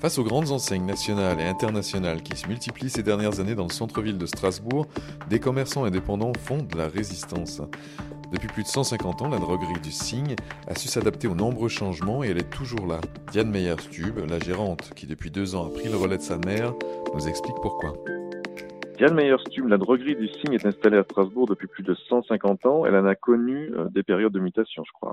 Face aux grandes enseignes nationales et internationales qui se multiplient ces dernières années dans le centre-ville de Strasbourg, des commerçants indépendants font de la résistance. Depuis plus de 150 ans, la droguerie du Cygne a su s'adapter aux nombreux changements et elle est toujours là. Diane Meyer-Stube, la gérante qui depuis deux ans a pris le relais de sa mère, nous explique pourquoi. Diane Meyer-Stube, la droguerie du Cygne est installée à Strasbourg depuis plus de 150 ans. Elle en a connu euh, des périodes de mutation, je crois.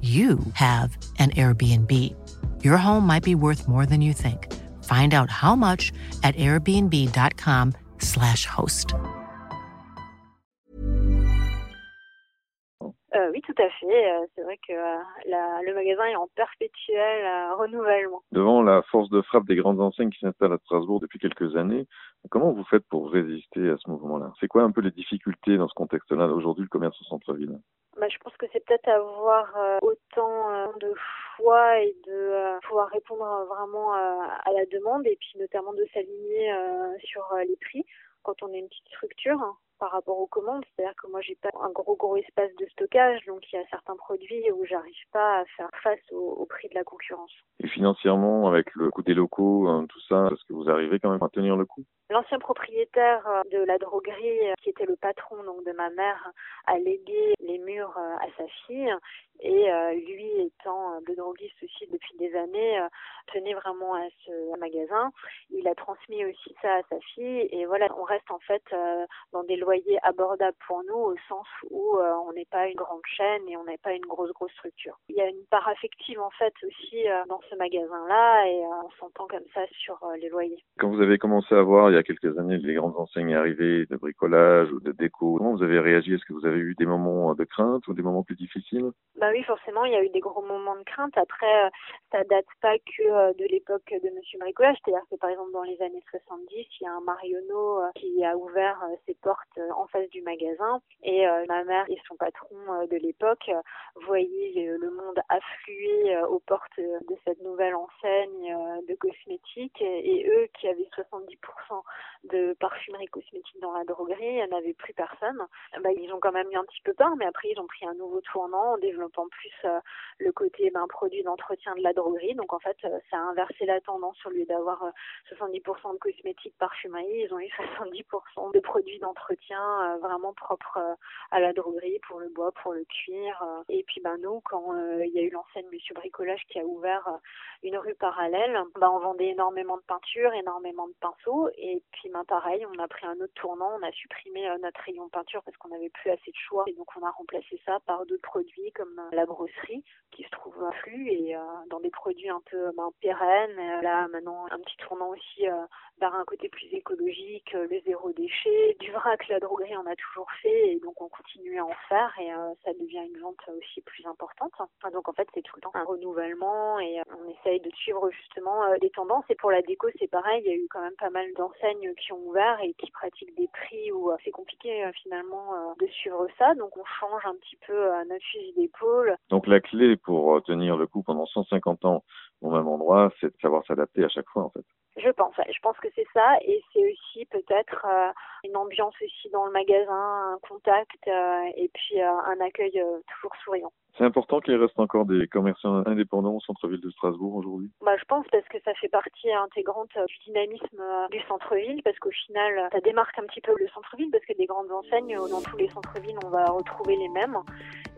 you have an Airbnb. Your home might be worth more than you think. Find out how much at airbnb.com/slash host. Euh, oui, tout à fait. Euh, c'est vrai que euh, la, le magasin est en perpétuel euh, renouvellement. Devant la force de frappe des grandes enseignes qui s'installent à Strasbourg depuis quelques années, comment vous faites pour résister à ce mouvement-là? C'est quoi un peu les difficultés dans ce contexte-là aujourd'hui, le commerce au centre-ville? Bah, je pense que c'est peut-être avoir euh, autant euh, de choix et de euh, pouvoir répondre vraiment à la demande et puis notamment de s'aligner sur les prix quand on est une petite structure par rapport aux commandes. C'est-à-dire que moi, j'ai pas un gros gros espace de stockage, donc il y a certains produits où j'arrive pas à faire face au, au, prix de la concurrence. Et financièrement, avec le coût des locaux, hein, tout ça, est-ce que vous arrivez quand même à tenir le coup? L'ancien propriétaire euh, de la droguerie, euh, qui était le patron donc de ma mère, a légué les murs euh, à sa fille et lui étant le droguiste aussi depuis des années tenait vraiment à ce magasin. Il a transmis aussi ça à sa fille et voilà, on reste en fait dans des loyers abordables pour nous au sens où on n'est pas une grande chaîne et on n'est pas une grosse grosse structure. Il y a une part affective en fait aussi dans ce magasin-là et on s'entend comme ça sur les loyers. Quand vous avez commencé à voir il y a quelques années les grandes enseignes arrivées de bricolage ou de déco, comment vous avez réagi? Est-ce que vous avez eu des moments de crainte ou des moments plus difficiles? Bah oui, forcément, il y a eu des gros moments de crainte. Après, euh, ça date pas que euh, de l'époque de Monsieur Bricolage, c'est-à-dire que par exemple dans les années 70, il y a un Marionneau euh, qui a ouvert ses portes en face du magasin et ma mère et son patron de l'époque voyaient le monde affluer aux portes de cette nouvelle enseigne de cosmétiques et eux qui avaient 70% de parfumerie cosmétique dans la droguerie, avait plus personne. Bah, ils ont quand même eu un petit peu peur, mais après ils ont pris un nouveau tournant en développant plus euh, le côté ben, produit d'entretien de la droguerie. Donc en fait, euh, ça a inversé la tendance. Au lieu d'avoir 70% euh, de cosmétiques parfumerie, ils ont eu 70% de produits d'entretien vraiment propres à la droguerie pour le bois, pour le cuir. Et puis ben nous, quand il y a eu l'enseigne Monsieur Bricolage qui a ouvert une rue parallèle, ben, on vendait énormément de peinture, énormément de pinceaux et puis ben, pareil, on a pris un autre tournant, on a supprimé notre rayon peinture parce qu'on n'avait plus assez de choix et donc on a remplacé ça par d'autres produits comme la brosserie qui se trouve à flux et euh, dans des produits un peu ben, pérennes. là maintenant un petit tournant aussi vers un côté plus écologique, le zéro déchet. Du vrac, la droguerie on a toujours fait et donc on continue à en faire et ça devient une vente aussi plus importante. donc en fait c'est tout le temps un renouvellement et on essaye de suivre justement les tendances et pour la déco c'est pareil, il y a eu quand même pas mal d'enseignes qui ont ouvert et qui pratiquent des prix où euh, c'est compliqué euh, finalement euh, de suivre ça. Donc on change un petit peu notre fusil d'épaule. Donc la clé pour tenir le coup pendant 150 ans au même endroit, c'est de savoir s'adapter à chaque fois en fait. Je pense, je pense que c'est ça, et c'est aussi peut-être une ambiance aussi dans le magasin, un contact, et puis un accueil toujours souriant. C'est important qu'il reste encore des commerçants indépendants au centre-ville de Strasbourg aujourd'hui? Bah, Je pense parce que ça fait partie intégrante du dynamisme du centre-ville, parce qu'au final, ça démarque un petit peu le centre-ville, parce que des grandes enseignes, dans tous les centres-villes, on va retrouver les mêmes.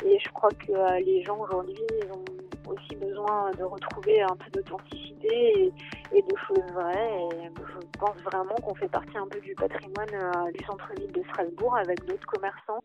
Et je crois que les gens aujourd'hui, ils ont aussi besoin de retrouver un peu d'authenticité et, de choses vraies. Et je pense vraiment qu'on fait partie un peu du patrimoine euh, du centre-ville de Strasbourg avec d'autres commerçants.